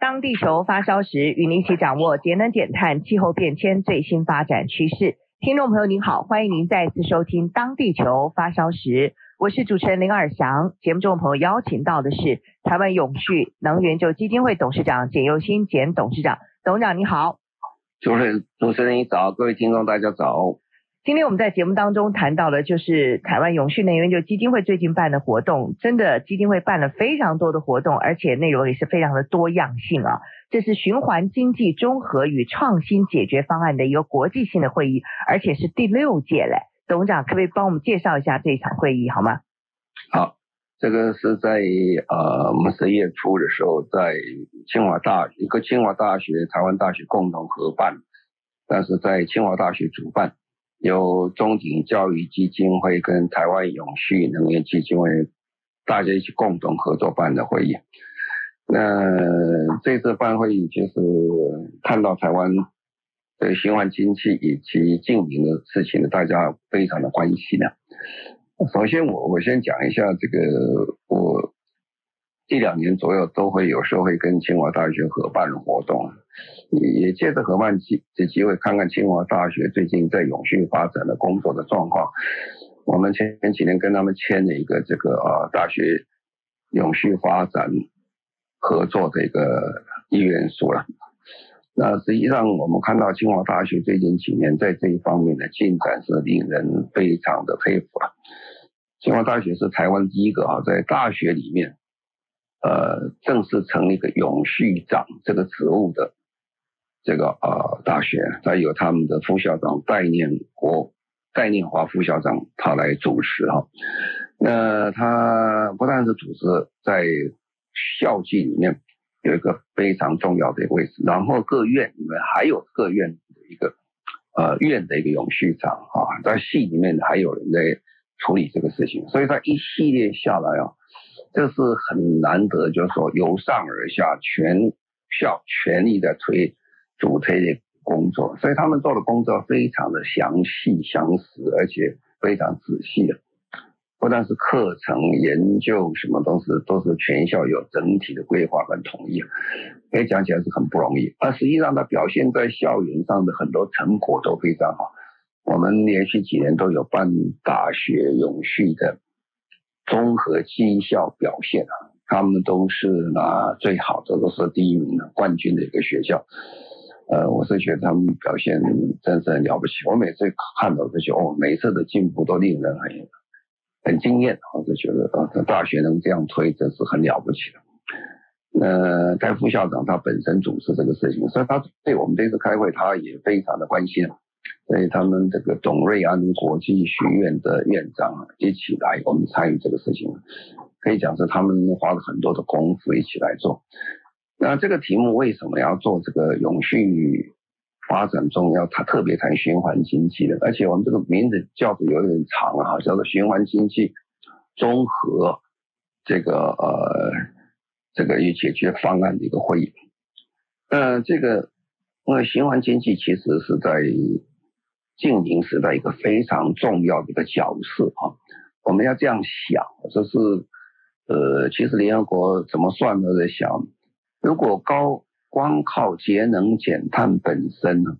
当地球发烧时，与您一起掌握节能减碳、气候变迁最新发展趋势。听众朋友您好，欢迎您再次收听《当地球发烧时》，我是主持人林尔祥。节目中的朋友邀请到的是台湾永续能源就基金会董事长简又新简董事长，董事长你好。主持人主持人你早，各位听众大家早。今天我们在节目当中谈到了，就是台湾永续能源就基金会最近办的活动，真的基金会办了非常多的活动，而且内容也是非常的多样性啊。这是循环经济综合与创新解决方案的一个国际性的会议，而且是第六届嘞。董事长可不可以帮我们介绍一下这一场会议好吗？好，这个是在呃我们十一月初的时候，在清华大一个清华大学、台湾大学共同合办，但是在清华大学主办。由中景教育基金会跟台湾永续能源基金会大家一起共同合作办的会议。那这次办会议就是看到台湾对循环经济以及净零的事情，大家非常的关心的。首先我我先讲一下这个我。一两年左右都会有时候会跟清华大学合办的活动，也借着合办机这机会看看清华大学最近在永续发展的工作的状况。我们前前几年跟他们签了一个这个啊大学永续发展合作的一个意愿书了。那实际上我们看到清华大学最近几年在这一方面的进展是令人非常的佩服了。清华大学是台湾第一个啊在大学里面。呃，正式成立一个永续长这个职务的这个呃大学，它有他们的副校长戴念国、戴念华副校长，他来主持哈。那他不但是主持，在校际里面有一个非常重要的位置，然后各院里面还有各院的一个呃院的一个永续长啊，在系里面还有人在处理这个事情，所以他一系列下来啊。这是很难得，就是说由上而下，全校全力的推主推的工作，所以他们做的工作非常的详细详实，而且非常仔细的。不但是课程研究什么东西，都是全校有整体的规划跟统一，可以讲起来是很不容易。而实际上，它表现在校园上的很多成果都非常好。我们连续几年都有办大学永续的。综合绩效表现啊，他们都是拿最好的，都是第一名的冠军的一个学校。呃，我是觉得他们表现真是很了不起。我每次看到这些，哦，每次的进步都令人很很惊艳。我就觉得啊，这大学能这样推，真是很了不起的。呃，戴副校长他本身主持这个事情，所以他对我们这次开会，他也非常的关心。所以他们这个董瑞安国际学院的院长一起来，我们参与这个事情，可以讲是他们花了很多的功夫一起来做。那这个题目为什么要做这个永续发展中要谈特别谈循环经济的？而且我们这个名字叫的有点长啊，叫做循环经济综合这个呃这个与解决方案的一个会议。呃，这个因为循环经济其实是在净零时代一个非常重要的一个角色啊，我们要这样想，就是呃，其实联合国怎么算都在想，如果高光靠节能减碳本身呢，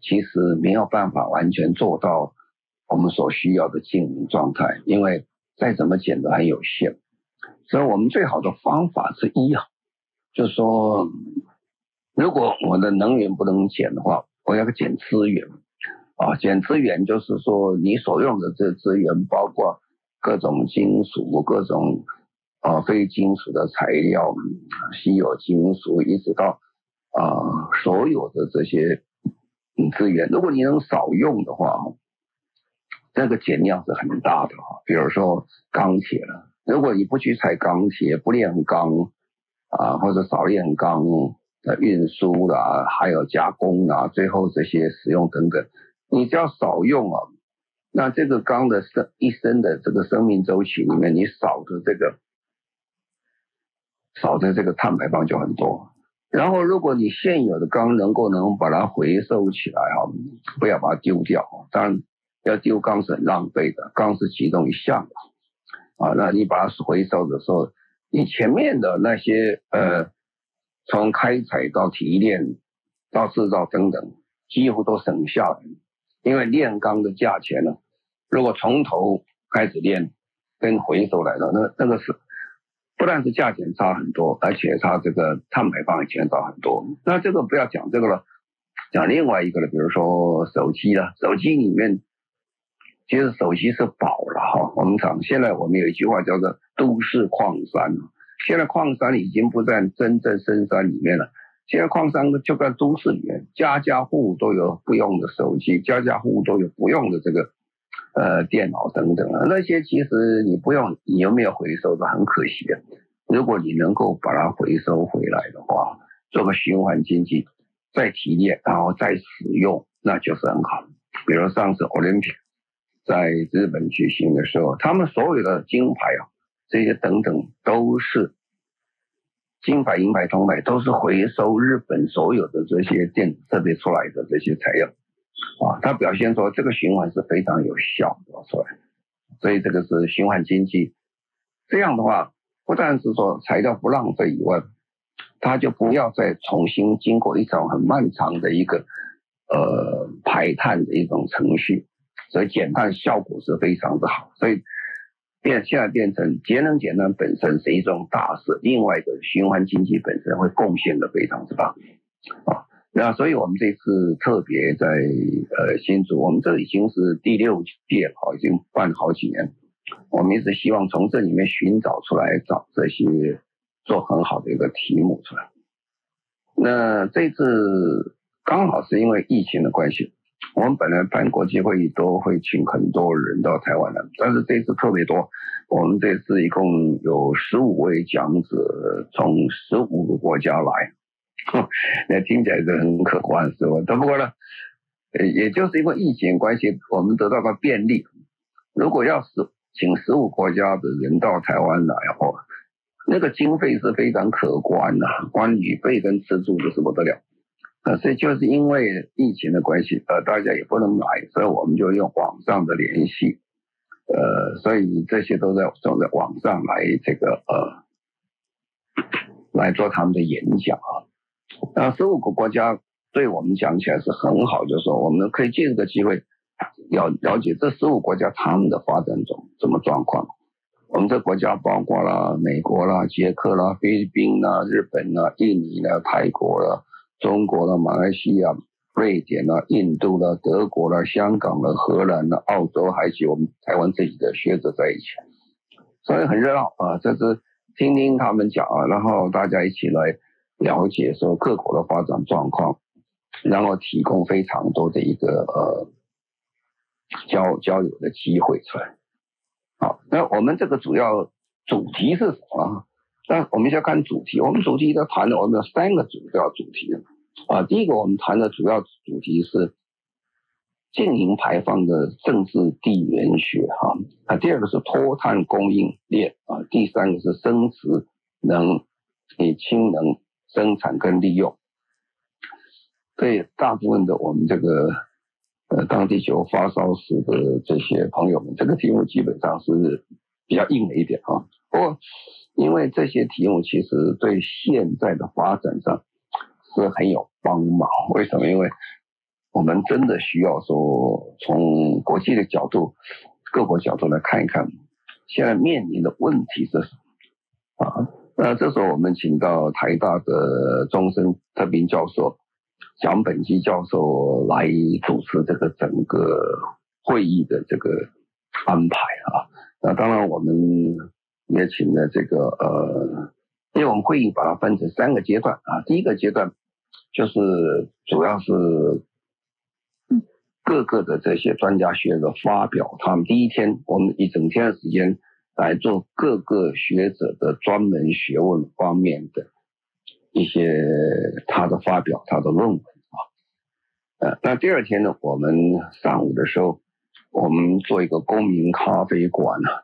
其实没有办法完全做到我们所需要的净零状态，因为再怎么减都很有限，所以我们最好的方法之一啊，就是说，如果我的能源不能减的话，我要减资源。啊，减资源就是说，你所用的这资源包括各种金属、各种啊非金属的材料、稀有金属，一直到啊所有的这些资源。如果你能少用的话，这个减量是很大的哈。比如说钢铁了，如果你不去采钢铁，不炼钢，啊，或者少炼钢的运输啦，还有加工啊，最后这些使用等等，你只要少用啊，那这个钢的生一生的这个生命周期里面，你少的这个少的这个碳排放就很多。然后，如果你现有的钢能够能把它回收起来哈，不要把它丢掉。当然，要丢钢是很浪费的，钢是其中一项啊。那你把它回收的时候，你前面的那些呃，从开采到提炼到制造等等，几乎都省下来。因为炼钢的价钱呢，如果从头开始炼跟回收来的，那那个是。不但是价钱差很多，而且它这个碳排放也减少很多。那这个不要讲这个了，讲另外一个了，比如说手机了。手机里面其实手机是宝了哈。我们讲现在我们有一句话叫做“都市矿山”。现在矿山已经不在真正深山里面了，现在矿山就在都市里面，家家户户都有不用的手机，家家户户都有不用的这个。呃，电脑等等啊，那些其实你不用，你有没有回收是很可惜的。如果你能够把它回收回来的话，做个循环经济，再提炼，然后再使用，那就是很好。比如上次奥林匹克在日本举行的时候，他们所有的金牌啊，这些等等都是金牌、银牌、铜牌，都是回收日本所有的这些电子设备出来的这些材料。啊，它表现说这个循环是非常有效的，是吧？所以这个是循环经济。这样的话，不但是说材料不浪费以外，它就不要再重新经过一种很漫长的一个呃排碳的一种程序，所以减碳效果是非常的好。所以变现在变成节能减碳本身是一种大事，另外一个循环经济本身会贡献的非常之棒啊。那所以，我们这次特别在呃新竹，我们这已经是第六届了，已经办好几年。我们一直希望从这里面寻找出来，找这些做很好的一个题目出来。那这次刚好是因为疫情的关系，我们本来办国际会议都会请很多人到台湾来，但是这次特别多，我们这次一共有十五位讲者从十五个国家来。那听起来是很可观，是吧？只不过呢，也就是因为疫情关系，我们得到个便利。如果要是请十五国家的人到台湾来哦，那个经费是非常可观的，光旅费跟吃住就是不得了。呃，所以就是因为疫情的关系，呃，大家也不能来，所以我们就用网上的联系，呃，所以这些都在都在网上来这个呃来做他们的演讲啊。那十五个国家对我们讲起来是很好，就是说我们可以借这个机会，要了解这十五国家他们的发展中什么状况。我们这国家包括了美国啦、捷克啦、菲律宾啦、日本啦、印尼啦、泰国啦、中国的、马来西亚、瑞典啦、印度啦、德国啦、香港啦、荷兰啦、澳洲，还有我们台湾自己的学者在一起，所以很热闹啊！这是听听他们讲啊，然后大家一起来。了解说各国的发展状况，然后提供非常多的一个呃交交流的机会出来。好，那我们这个主要主题是什么？那我们先看主题。我们主题在谈的，我们有三个主要主题啊。第一个我们谈的主要主题是净零排放的政治地缘学哈。啊，第二个是脱碳供应链啊。第三个是生殖能与氢能。生产跟利用，对大部分的我们这个呃当地球发烧时的这些朋友们，这个题目基本上是比较硬的一点啊。不过，因为这些题目其实对现在的发展上是很有帮忙。为什么？因为我们真的需要说从国际的角度、各国角度来看一看，现在面临的问题是什么啊？那这时候我们请到台大的终身特聘教授蒋本基教授来主持这个整个会议的这个安排啊。那当然我们也请了这个呃，因为我们会议把它分成三个阶段啊。第一个阶段就是主要是各个的这些专家学者发表他们第一天我们一整天的时间。来做各个学者的专门学问方面的一些他的发表，他的论文啊。呃，那第二天呢，我们上午的时候，我们做一个公民咖啡馆啊。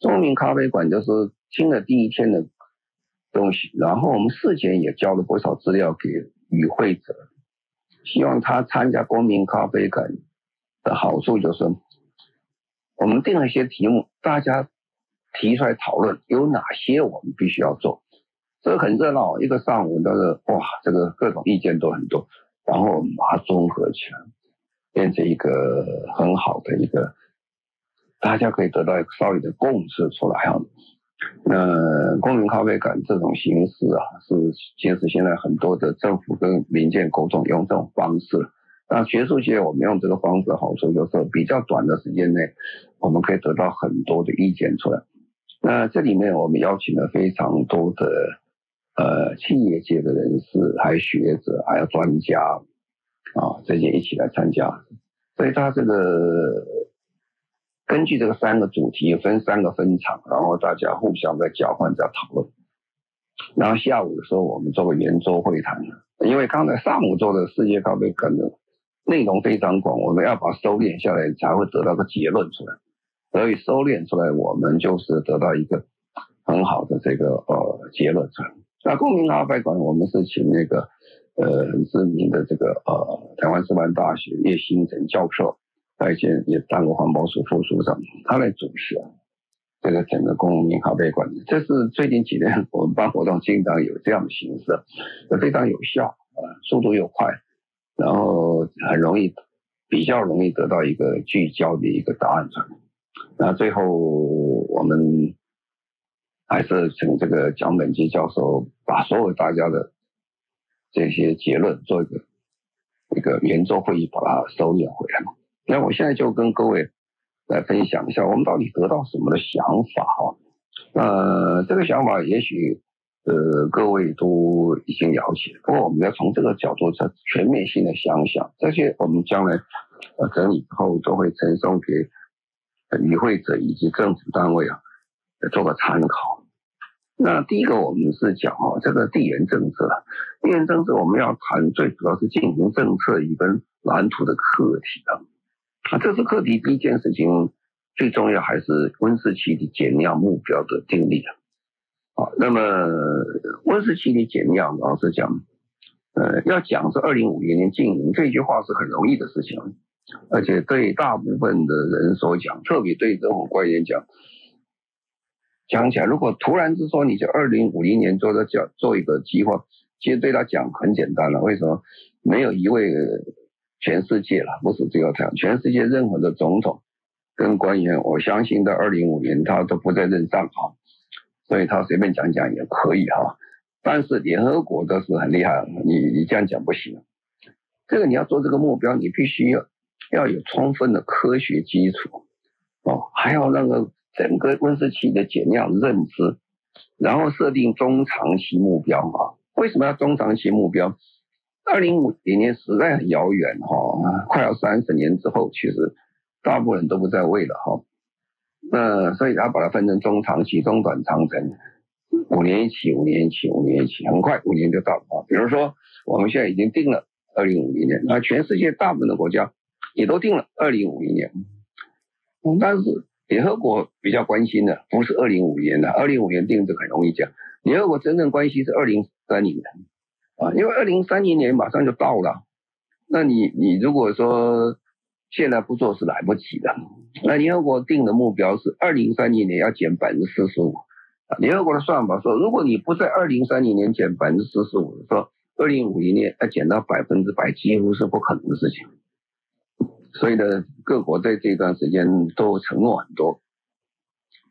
公民咖啡馆就是听了第一天的东西，然后我们事前也交了不少资料给与会者，希望他参加公民咖啡馆的好处就是，我们定了一些题目，大家提出来讨论，有哪些我们必须要做，这很热闹，一个上午都是哇，这个各种意见都很多，然后我们把它综合起来，变成一个很好的一个，大家可以得到一个稍微的共识出来哈。那公民咖啡馆这种形式啊，是其实现在很多的政府跟民间沟通用这种方式。那学术界我们用这个方式的好处就是比较短的时间内，我们可以得到很多的意见出来。那这里面我们邀请了非常多的呃企业界的人士，还有学者，还有专家啊这些一起来参加。所以他这个。根据这个三个主题分三个分场，然后大家互相在交换、在讨论。然后下午的时候，我们做个圆桌会谈。因为刚才上午做的世界咖啡可能内容非常广，我们要把收敛下来，才会得到个结论出来。所以收敛出来，我们就是得到一个很好的这个呃结论出来。那公民咖啡馆，我们是请那个呃很知名的这个呃台湾师范大学叶新成教授。在线也当过环保署副署长，他来主持啊，这个整个公民咖啡馆，这是最近几年我们办活动经常有这样的形式，非常有效啊，速度又快，然后很容易，比较容易得到一个聚焦的一个答案出来。那最后我们还是请这个蒋本基教授把所有大家的这些结论做一个一个圆桌会议，把它收敛回来嘛。那我现在就跟各位来分享一下，我们到底得到什么的想法哈？呃，这个想法也许呃各位都已经了解，不过我们要从这个角度再全面性的想想，这些我们将来呃整理以后都会呈送给与会者以及政府单位啊，做个参考。那第一个我们是讲哈，这个地缘政治，地缘政治我们要谈最主要是进行政策与跟蓝图的课题啊。啊，这是课题。第一件事情最重要还是温室气体减量目标的定立啊。啊，那么温室气体减量，老实讲，呃，要讲是二零五零年净零这句话是很容易的事情，而且对大部分的人所讲，特别对政府官员讲，讲起来，如果突然之说你就二零五零年做的叫做一个计划，其实对他讲很简单了。为什么？没有一位。全世界了，不是只有这样。全世界任何的总统跟官员，我相信在二零五年他都不在任上哈，所以他随便讲讲也可以哈。但是联合国都是很厉害，你你这样讲不行。这个你要做这个目标，你必须要要有充分的科学基础哦，还要那个整个温室气的减量认知，然后设定中长期目标啊。为什么要中长期目标？二零五零年实在很遥远哈，快要三十年之后，其实大部分人都不在位了哈。那所以他把它分成中长期、中短长程，五年一期、五年一期、五年一期，很快五年就到了啊。比如说我们现在已经定了二零五零年，那全世界大部分的国家也都定了二零五零年。但是联合国比较关心的不是二零五零年的，二零五零年定这个很容易讲，联合国真正关心是二零三零年。啊，因为二零三零年马上就到了，那你你如果说现在不做是来不及的。那联合国定的目标是二零三零年要减百分之四十五，啊，联合国的算法说，如果你不在二零三零年减百分之四十五，说二零五零年要减到百分之百，几乎是不可能的事情。所以呢，各国在这段时间都承诺很多，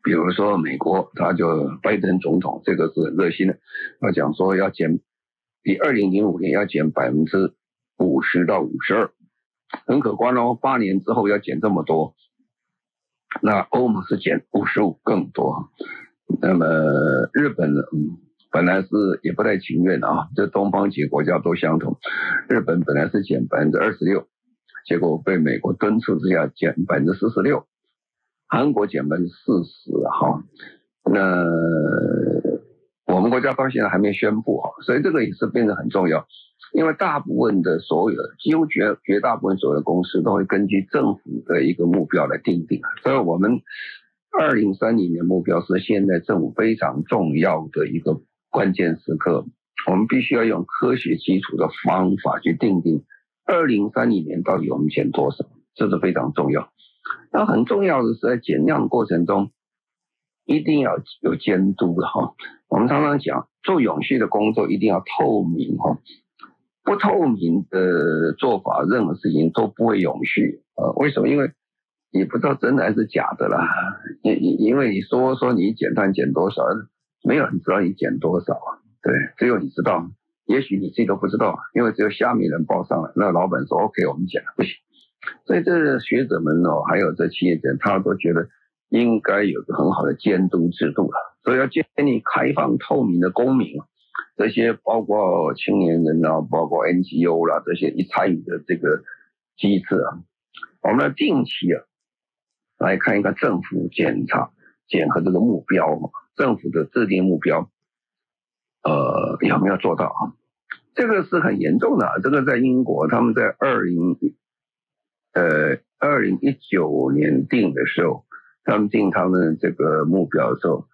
比如说美国，他就拜登总统这个是很热心的，他讲说要减。比二零零五年要减百分之五十到五十二，很可观哦。八年之后要减这么多，那欧盟是减五十五更多。那么日本呢？嗯，本来是也不太情愿的啊。这东方几个国家都相同，日本本来是减百分之二十六，结果被美国敦促之下减百分之四十六。韩国减百分之四十，哈，那。国家到现在还没宣布哈，所以这个也是变得很重要。因为大部分的所有的，几乎绝绝大部分所有的公司都会根据政府的一个目标来定定。所以我们二零三零年目标是现在政府非常重要的一个关键时刻，我们必须要用科学基础的方法去定定二零三零年到底我们减多少，这是非常重要。那很重要的是在减量过程中，一定要有监督的哈。我们常常讲做永续的工作一定要透明哈。不透明的做法，任何事情都不会永续啊！为什么？因为你不知道真的还是假的啦。因因因为你说说你减碳减多少，没有人知道你减多少啊，对，只有你知道。也许你自己都不知道，因为只有下面人报上来，那老板说 OK，我们减了，不行。所以这学者们哦，还有这企业家，他都觉得应该有个很好的监督制度了，所以要建立开放透明的公民。这些包括青年人啊，包括 NGO 啦，这些一参与的这个机制啊，我们要定期啊来看一看政府检查检核这个目标嘛，政府的制定目标，呃有没有做到啊？这个是很严重的，这个在英国他们在二零呃二零一九年定的时候，他们定他们这个目标的时候，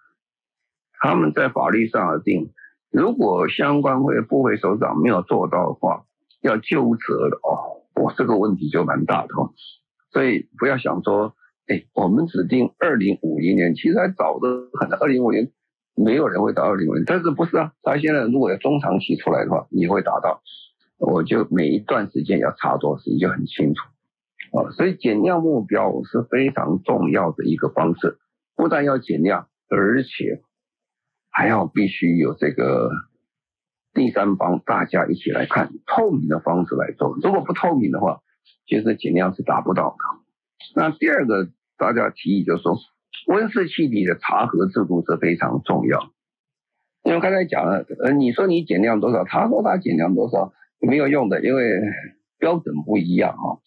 他们在法律上而定。如果相关会部会首长没有做到的话，要纠责的哦，我这个问题就蛮大的哦。所以不要想说，哎，我们指定二零五零年，其实还早的很，二零五零没有人会到二零五零，但是不是啊？他现在如果要中长期出来的话，你会达到，我就每一段时间要查多少时间就很清楚啊。所以减量目标是非常重要的一个方式，不但要减量，而且。还要必须有这个第三方，大家一起来看透明的方式来做。如果不透明的话，其实减量是达不到的。那第二个，大家提议就是说，温室气体的查核制度是非常重要。因为刚才讲了，呃，你说你减量多少，他说他减量多少，没有用的，因为标准不一样啊，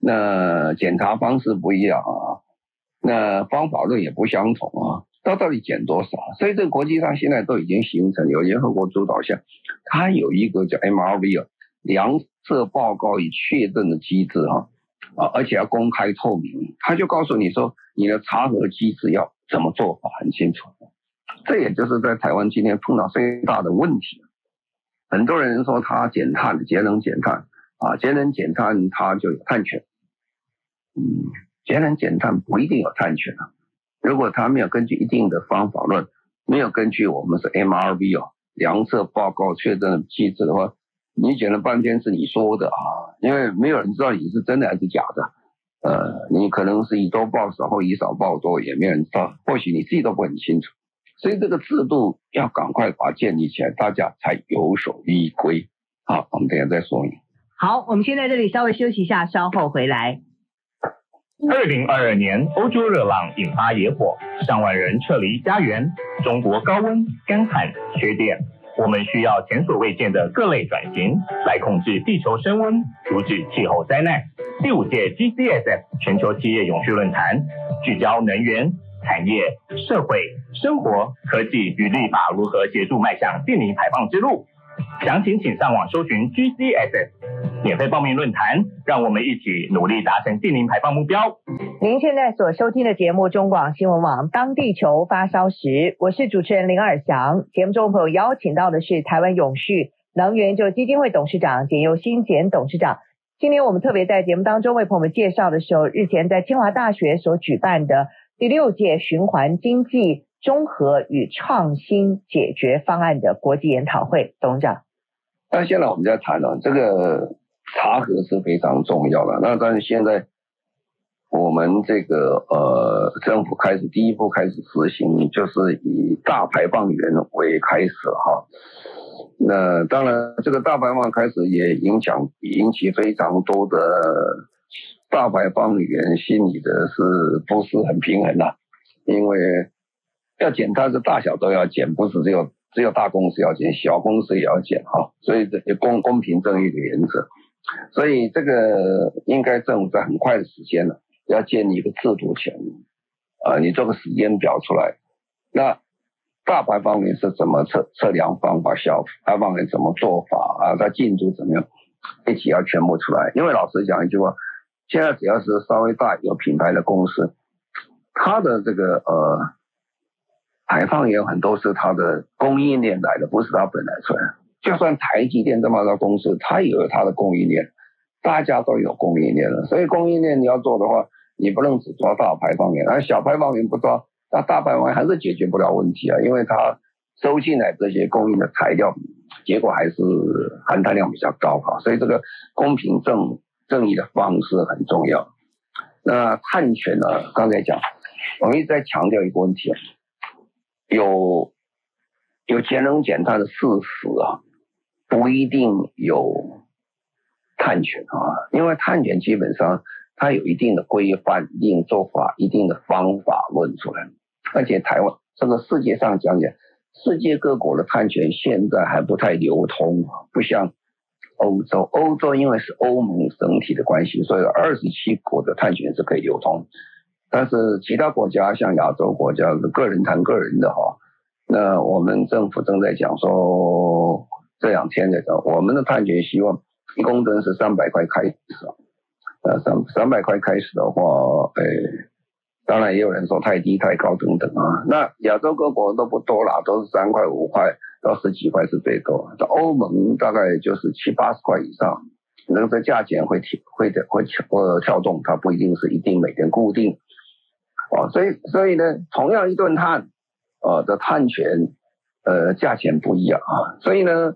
那检查方式不一样啊，那方法论也不相同啊。它到底减多少？所以这个国际上现在都已经形成有联合国主导下，它有一个叫 MRV 啊，量测报告与确认的机制哈啊，而且要公开透明，他就告诉你说你的查核机制要怎么做法很清楚。这也就是在台湾今天碰到最大的问题。很多人说他减碳，节能减碳啊，节能减碳他就有碳权。嗯，节能减碳不一定有碳权啊。如果他没有根据一定的方法论，没有根据我们是 MRV 哦，量测报告确认的机制的话，你讲了半天是你说的啊，因为没有人知道你是真的还是假的，呃，你可能是以多报少或以少报多，也没有人知道，或许你自己都不很清楚，所以这个制度要赶快把它建立起来，大家才有所依归。好，我们等下再说。好，我们先在这里稍微休息一下，稍后回来。二零二二年，欧洲热浪引发野火，上万人撤离家园。中国高温、干旱、缺电，我们需要前所未见的各类转型，来控制地球升温，阻止气候灾难。第五届 GCSF 全球企业永续论坛，聚焦能源、产业、社会、生活、科技与立法如何协助迈向净零排放之路。详情请上网搜寻 GCSF 免费报名论坛，让我们一起努力达成净零排放目标。您现在所收听的节目中广新闻网，当地球发烧时，我是主持人林尔祥。节目中朋友邀请到的是台湾永续能源就基金会董事长简又新简董事长。今天我们特别在节目当中为朋友们介绍的时候，日前在清华大学所举办的第六届循环经济综合与创新解决方案的国际研讨会，董事长。那现在我们在谈了这个查核是非常重要的。那但是现在我们这个呃政府开始第一步开始实行，就是以大排放源为开始哈。那当然这个大排放开始也影响引起非常多的大排放源心里的是不是很平衡呐？因为要减，它是大小都要减，不是只有只有大公司要减，小公司也要减哈。所以这公公平正义的原则，所以这个应该政府在很快的时间呢，要建立一个制度权，啊，你做个时间表出来。那大排放源是怎么测测量方法，小排放源怎么做法啊？它进度怎么样？一起要全部出来。因为老实讲一句话，现在只要是稍微大有品牌的公司，它的这个呃排放也有很多是它的供应链来的，不是它本来出来。就算台积电这么大公司，它也有它的供应链，大家都有供应链了。所以供应链你要做的话，你不能只抓大排放源，而小排放源不抓，那大排放源还是解决不了问题啊，因为它收进来这些供应的材料，结果还是含碳量比较高哈。所以这个公平正正义的方式很重要。那碳权呢？刚才讲，我们一直在强调一个问题，有有节能减碳的事实啊。不一定有碳权啊，因为碳权基本上它有一定的规范、一定做法、一定的方法论出来。而且台湾这个世界上讲讲，世界各国的碳权现在还不太流通，不像欧洲。欧洲因为是欧盟整体的关系，所以二十七国的碳权是可以流通。但是其他国家像亚洲国家个人谈个人的哈。那我们政府正在讲说。这两天的时候，我们的判决希望一公吨是三百块开始，呃，三三百块开始的话，哎，当然也有人说太低太高等等啊。那亚洲各国都不多啦，都是三块五块到十几块是最多。到欧盟大概就是七八十块以上，那个价钱会跳会的会跳呃跳动，它不一定是一定每天固定。哦，所以所以呢，同样一吨碳，呃的碳权呃价钱不一样啊，所以呢。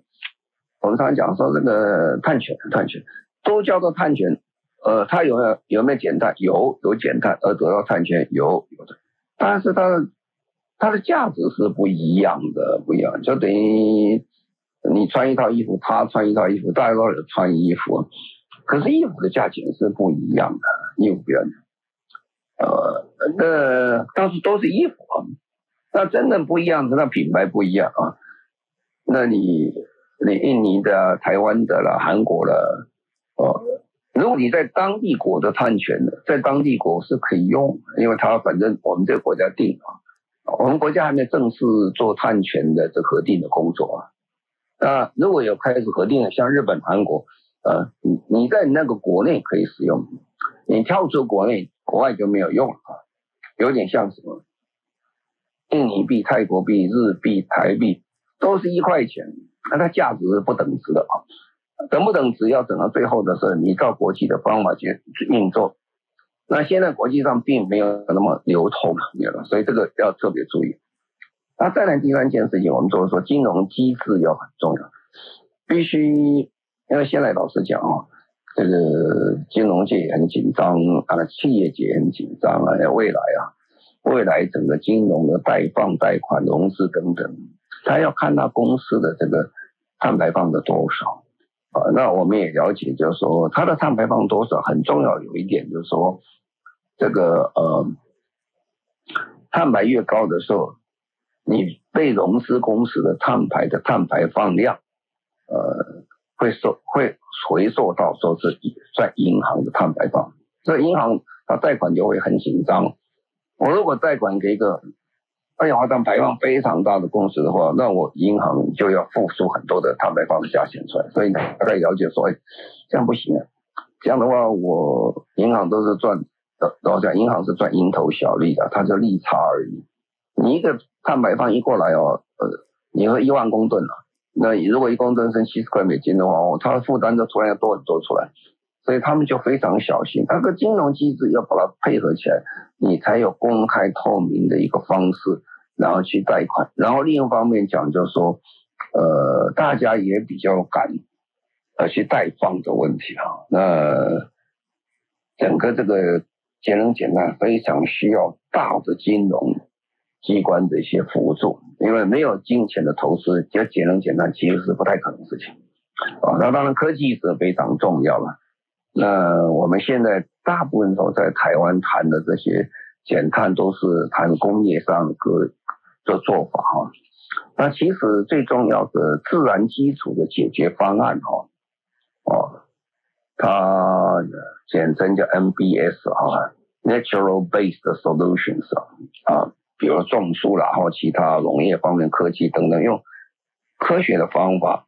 我们常常讲说这个碳权，碳权都叫做碳权，呃，它有没有有没有减碳？有，有减碳而得到碳权，有有的，但是它的它的价值是不一样的，不一样，就等于你穿一套衣服，他穿一套衣服，大家都有穿衣服，可是衣服的价钱是不一样的，衣服不一样，呃，那但是都是衣服啊，那真的不一样，那品牌不一样啊，那你。你印尼的、台湾的了、韩国的，哦，如果你在当地国的碳权的，在当地国是可以用，因为它反正我们这个国家定啊，我们国家还没正式做碳权的这核定的工作啊。那如果有开始核定的，像日本、韩国，呃，你你在那个国内可以使用，你跳出国内，国外就没有用了啊，有点像什么，印尼币、泰国币、日币、台币，都是一块钱。那它价值是不等值的啊，等不等值要等到最后的时候，你照国际的方法去运作。那现在国际上并没有那么流通，没有，所以这个要特别注意。那再来第三件事情，我们就是说金融机制要很重要，必须，因为现在老实讲啊，这个金融界也很紧张啊，企业界也很紧张啊，未来啊，未来整个金融的贷放、贷款、融资等等。他要看他公司的这个碳排放的多少啊，那我们也了解，就是说它的碳排放多少很重要。有一点就是说，这个呃，碳排越高的时候，你被融资公司的碳排的碳排放量，呃，会收会回溯到说是在银行的碳排放，所以银行它贷款就会很紧张。我如果贷款给一个。二氧化碳排放非常大的公司的话，那我银行就要付出很多的碳排放的价钱出来，所以呢大概了解说，哎，这样不行啊，这样的话我银行都是赚，老实讲，银行是赚蝇头小利的，它就利差而已。你一个碳排放一过来哦，呃，你说一万公吨啊，那如果一公吨是七十块美金的话，哦，它的负担就突然要多很多出来。所以他们就非常小心，那个金融机制要把它配合起来，你才有公开透明的一个方式，然后去贷款。然后另一方面讲，就是说，呃，大家也比较敢呃去贷放的问题哈。那整个这个节能减碳非常需要大的金融机关的一些辅助，因为没有金钱的投资，要节能减碳其实是不太可能事情啊。那当然科技是非常重要了。那我们现在大部分都在台湾谈的这些减碳，都是谈工业上个的做法哈。那其实最重要的自然基础的解决方案哈，哦，它简称叫 NBS 哈，Natural Based Solutions 啊，比如种树啦，或其他农业方面科技等等，用科学的方法，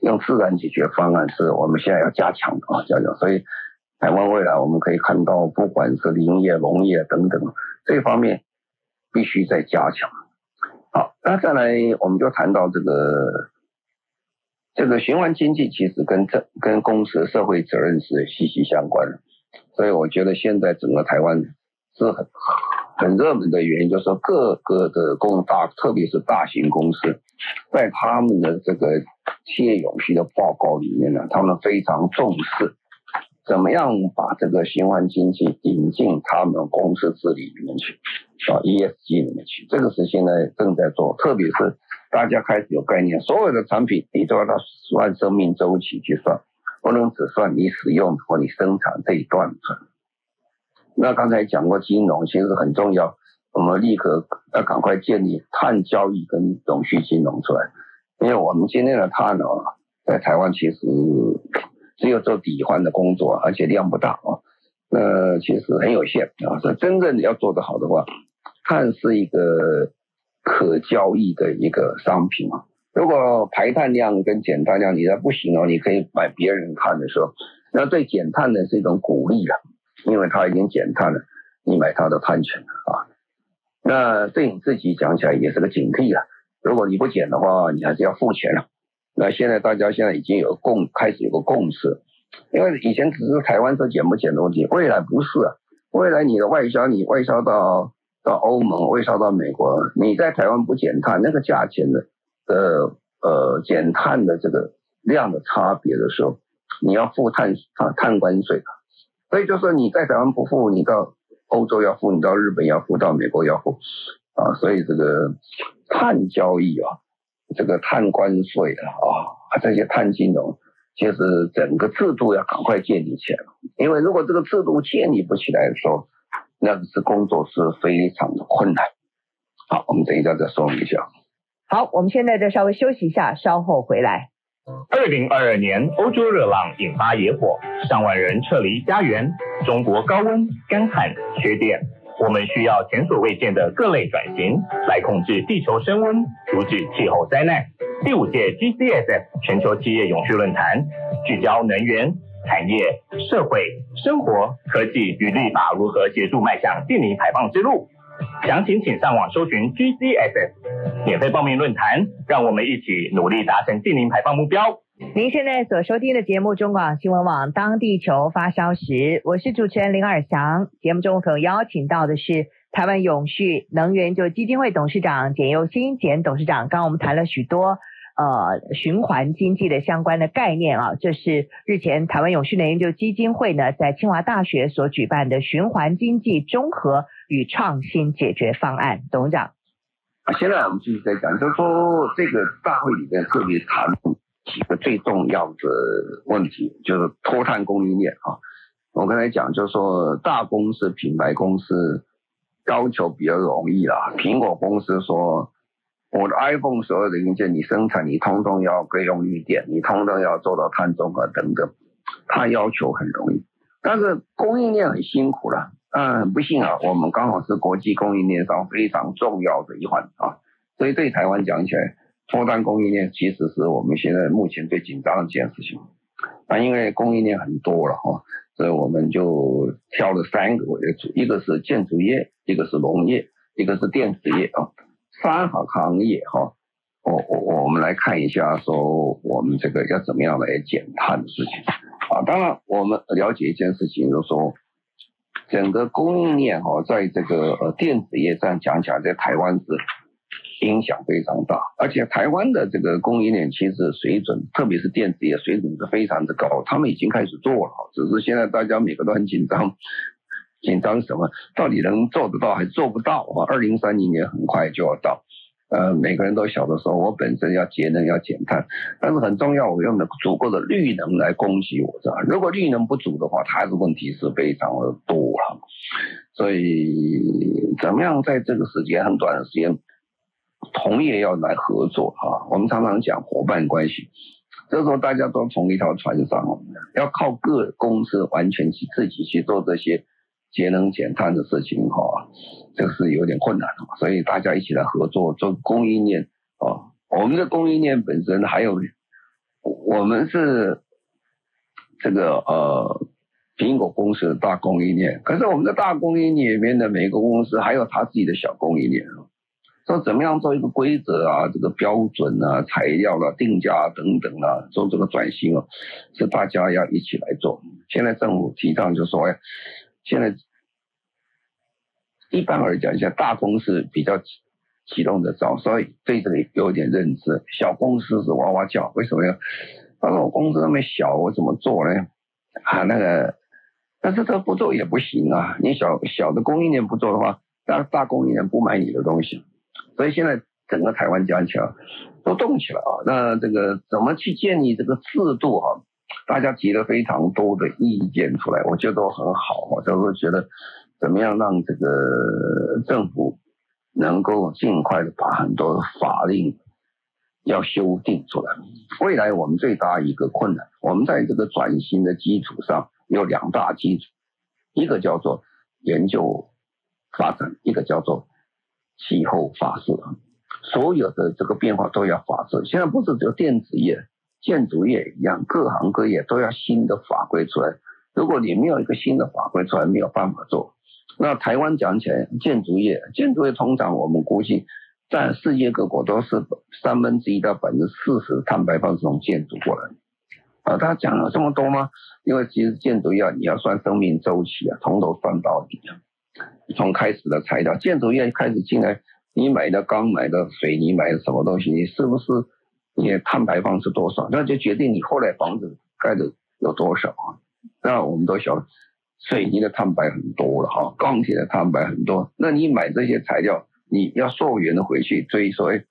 用自然解决方案，是我们现在要加强的啊，加强。所以台湾未来我们可以看到，不管是林业、农业等等这方面，必须再加强。好，那再来我们就谈到这个。这个循环经济其实跟这跟公司社会责任是息息相关的，所以我觉得现在整个台湾是很很热门的原因，就是各个的公大，特别是大型公司，在他们的这个企业永续的报告里面呢，他们非常重视怎么样把这个循环经济引进他们公司治理里面去，啊，ESG 里面去，这个是现在正在做，特别是。大家开始有概念，所有的产品你都要到算生命周期去算，不能只算你使用或你生产这一段。那刚才讲过金融，其实很重要，我们立刻要赶快建立碳交易跟永续金融出来，因为我们今天的碳呢，在台湾其实只有做抵换的工作，而且量不大啊，那其实很有限啊。所以真正要做得好的话，碳是一个。可交易的一个商品啊，如果排碳量跟减碳量你在不行哦，你可以买别人碳的时候，那对减碳呢是一种鼓励啊，因为他已经减碳了，你买他的碳权了啊，那对你自己讲起来也是个警惕了，如果你不减的话，你还是要付钱了。那现在大家现在已经有共开始有个共识，因为以前只是台湾是减不减的问题，未来不是啊，未来你的外销你外销到。到欧盟，外销到美国，你在台湾不减碳，那个价钱的呃呃减碳的这个量的差别的时候，你要付碳碳碳关税的。所以就说你在台湾不付，你到欧洲要付，你到日本要付，到美国要付啊。所以这个碳交易啊，这个碳关税啊，啊这些碳金融，其实整个制度要赶快建立起来，因为如果这个制度建立不起来的时候，那这工作是非常的困难。好，我们等一下再说明一下。好，我们现在再稍微休息一下，稍后回来。二零二二年，欧洲热浪引发野火，上万人撤离家园。中国高温、干旱、缺电，我们需要前所未见的各类转型，来控制地球升温，阻止气候灾难。第五届 GCSF 全球企业永续论坛聚焦能源。产业、社会、生活、科技与立法如何协助迈向净零排放之路？详情请上网搜寻 GCSS，免费报名论坛，让我们一起努力达成净零排放目标。您现在所收听的节目中广新闻网《当地球发烧时》，我是主持人林尔祥。节目中可邀请到的是台湾永续能源就基金会董事长简佑新简董事长。刚刚我们谈了许多。呃，循环经济的相关的概念啊，这是日前台湾永续能研究基金会呢，在清华大学所举办的循环经济综合与创新解决方案。董事长，现在我们继续在讲，就是说这个大会里面特别谈几个最重要的问题，就是脱碳供应链啊。我刚才讲，就是说大公司、品牌公司要求比较容易啦，苹果公司说。我的 iPhone 所有的零件，你生产你通通要可以用绿电，你通通要做到碳中和等等，它要求很容易，但是供应链很辛苦了。嗯，不幸啊，我们刚好是国际供应链上非常重要的一环啊，所以对台湾讲起来，脱单供应链其实是我们现在目前最紧张的一件事情。啊，因为供应链很多了哈，所以我们就挑了三个为主，一个是建筑业，一个是农业，一个是电子业啊。三行行业哈，我我我们来看一下，说我们这个要怎么样来减碳的事情啊。当然，我们了解一件事情，就是说整个供应链哈，在这个呃电子业上讲起来，在台湾是影响非常大，而且台湾的这个供应链其实水准，特别是电子业水准是非常的高，他们已经开始做了，只是现在大家每个都很紧张。紧张什么？到底能做得到还是做不到啊？二零三零年很快就要到，呃，每个人都晓得说，我本身要节能要减碳，但是很重要，我用的足够的绿能来供给我这。如果绿能不足的话，它的问题是非常的多了。所以，怎么样在这个时间很短的时间，同业要来合作啊？我们常常讲伙伴关系，这时候大家都从一条船上，要靠各公司完全去自己去做这些。节能减碳的事情哈，这是有点困难的，所以大家一起来合作做供应链啊。我们的供应链本身还有，我们是这个呃苹果公司的大供应链，可是我们的大供应链里面的每个公司还有他自己的小供应链。说怎么样做一个规则啊，这个标准啊，材料啊，定价啊等等啊，做这个转型啊，是大家要一起来做。现在政府提倡就说，现在一般而讲，像，大公司比较启动的早，所以对这里有点认知。小公司是哇哇叫，为什么呀？他说我公司那么小，我怎么做呢？啊，那个，但是这不做也不行啊。你小小的供应链不做的话，大大供应链不买你的东西。所以现在整个台湾加起来都动起来啊，那这个怎么去建立这个制度哈？大家提了非常多的意见出来，我觉得都很好哈，就是觉得怎么样让这个政府能够尽快的把很多法令要修订出来。未来我们最大一个困难，我们在这个转型的基础上有两大基础，一个叫做研究发展，一个叫做。气候法制，所有的这个变化都要法制。现在不是只有电子业、建筑业一样，各行各业都要新的法规出来。如果你没有一个新的法规出来，没有办法做。那台湾讲起来，建筑业，建筑业通常我们估计在世界各国都是三分之一到百分之四十碳排放是从建筑过来。啊，他讲了这么多吗？因为其实建筑业你要算生命周期啊，从头算到底啊。从开始的材料，建筑业开始进来，你买的钢、买的水泥、买的什么东西，你是不是你的碳排放是多少？那就决定你后来房子盖的有多少啊？那我们都晓得，水泥的碳排很多了哈，钢铁的碳排很多。那你买这些材料，你要溯源的回去追说，哎，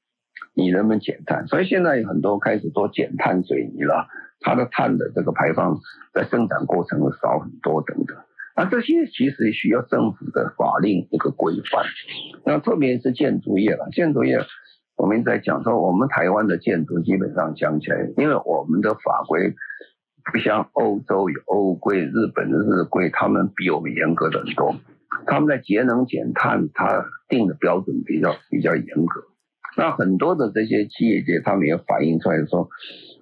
你能不能减碳？所以现在有很多开始做减碳水泥了，它的碳的这个排放在生产过程会少很多等等。那这些其实需要政府的法令一个规范，那特别是建筑业了。建筑业，我们在讲说，我们台湾的建筑基本上讲起来，因为我们的法规不像欧洲有欧规、日本的日规，他们比我们严格的很多。他们在节能减碳，他定的标准比较比较严格。那很多的这些企业界，他们也反映出来说，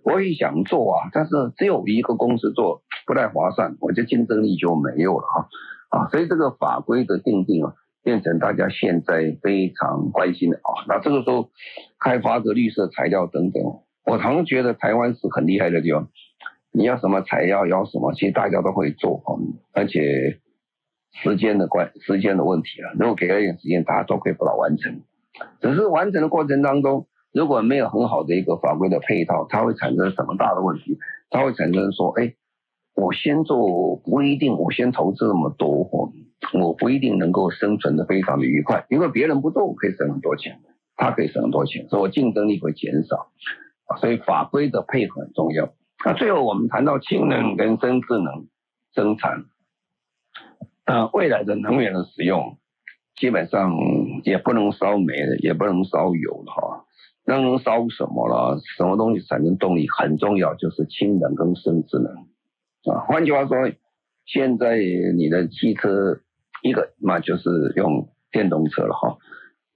我也想做啊，但是只有一个公司做。不太划算，我就竞争力就没有了哈啊，所以这个法规的定定啊，变成大家现在非常关心的啊。那这个时候开发的绿色材料等等，我常觉得台湾是很厉害的地方。你要什么材料，要什么，其实大家都会做，而且时间的关时间的问题啊，如果给了一点时间，大家都可以把它完成。只是完成的过程当中，如果没有很好的一个法规的配套，它会产生什么大的问题？它会产生说，哎。我先做不一定，我先投资那么多，我不一定能够生存的非常的愉快，因为别人不做，我可以省很多钱，他可以省很多钱，所以我竞争力会减少，所以法规的配合很重要。那最后我们谈到氢能跟生智能生产，呃，未来的能源的使用基本上也不能烧煤的，也不能烧油的哈，那能烧什么了？什么东西产生动力很重要，就是氢能跟生智能。啊，换句话说，现在你的汽车一个嘛就是用电动车了哈，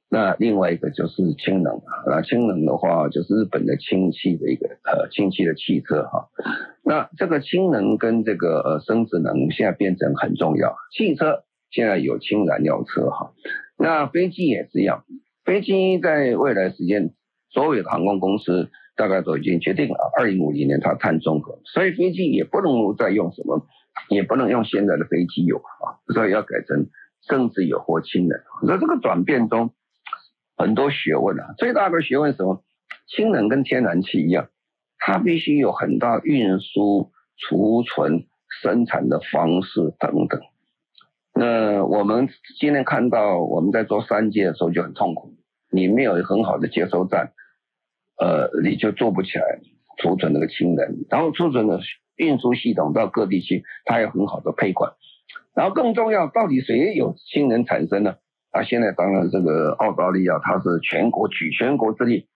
那另外一个就是氢能啊，那氢能的话就是日本的氢气的一个呃氢气的汽车哈，那这个氢能跟这个呃生质能现在变成很重要，汽车现在有氢燃料车哈，那飞机也是一样，飞机在未来时间所有的航空公司。大概都已经决定了，二零五零年它碳中和，所以飞机也不能再用什么，也不能用现在的飞机油啊，所以要改成甚至有或氢能。那这个转变中很多学问啊，最大的学问什么？氢能跟天然气一样，它必须有很大运输、储存、生产的方式等等。那我们今天看到我们在做三接的时候就很痛苦，你没有很好的接收站。呃，你就做不起来储存那个氢能，然后储存的运输系统到各地去，它有很好的配管，然后更重要，到底谁有氢能产生呢？啊，现在当然这个澳大利亚它是全国举全国之力，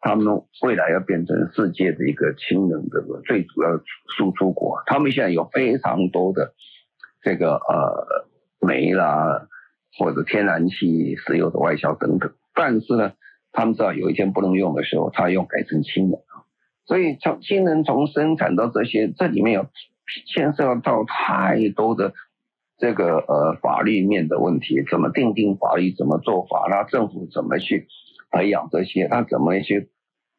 他们未来要变成世界的一个氢能的最主要输出国，他们现在有非常多的这个呃煤啦，或者天然气、石油的外销等等。但是呢，他们知道有一天不能用的时候，他用改成氢能。所以从氢能从生产到这些，这里面有牵涉到太多的这个呃法律面的问题，怎么定定法律，怎么做法，那政府怎么去培养这些，他怎么去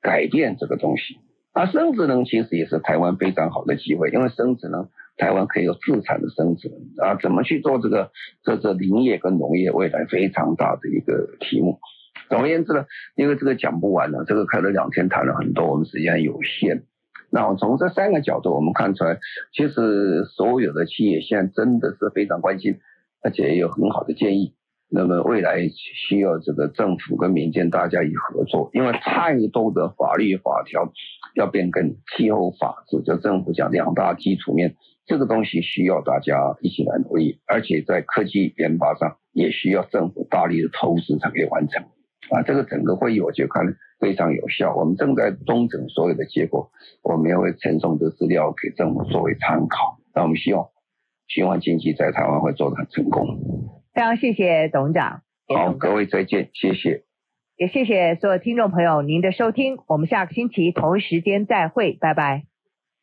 改变这个东西？那生质能其实也是台湾非常好的机会，因为生质能台湾可以有自产的生质能啊，怎么去做这个？这是林业跟农业未来非常大的一个题目。总而言之呢，因为这个讲不完了，这个开了两天谈了很多，我们时间有限。那我从这三个角度，我们看出来，其实所有的企业现在真的是非常关心，而且也有很好的建议。那么未来需要这个政府跟民间大家一合作，因为太多的法律法条要变更，气候法治就政府讲两大基础面，这个东西需要大家一起来努力，而且在科技研发上也需要政府大力的投资才可以完成。啊，这个整个会议我就看非常有效，我们正在中整所有的结果，我们也会呈送的资料给政府作为参考。那我们希望循环经济在台湾会做得很成功。非常谢谢董事长。好，各位再见，谢谢。也谢谢所有听众朋友您的收听，我们下个星期同一时间再会，拜拜。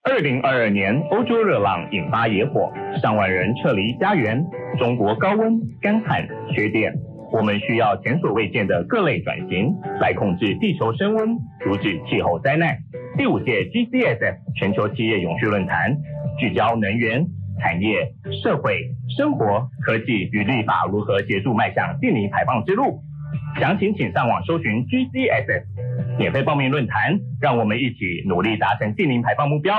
二零二二年欧洲热浪引发野火，上万人撤离家园，中国高温、干旱、缺电，我们需要前所未见的各类转型来控制地球升温，阻止气候灾难。第五届 GCSF 全球企业永续论坛聚焦能源。产业、社会、生活、科技与立法如何协助迈向净零排放之路？详情请上网搜寻 GCSF，免费报名论坛，让我们一起努力达成净零排放目标。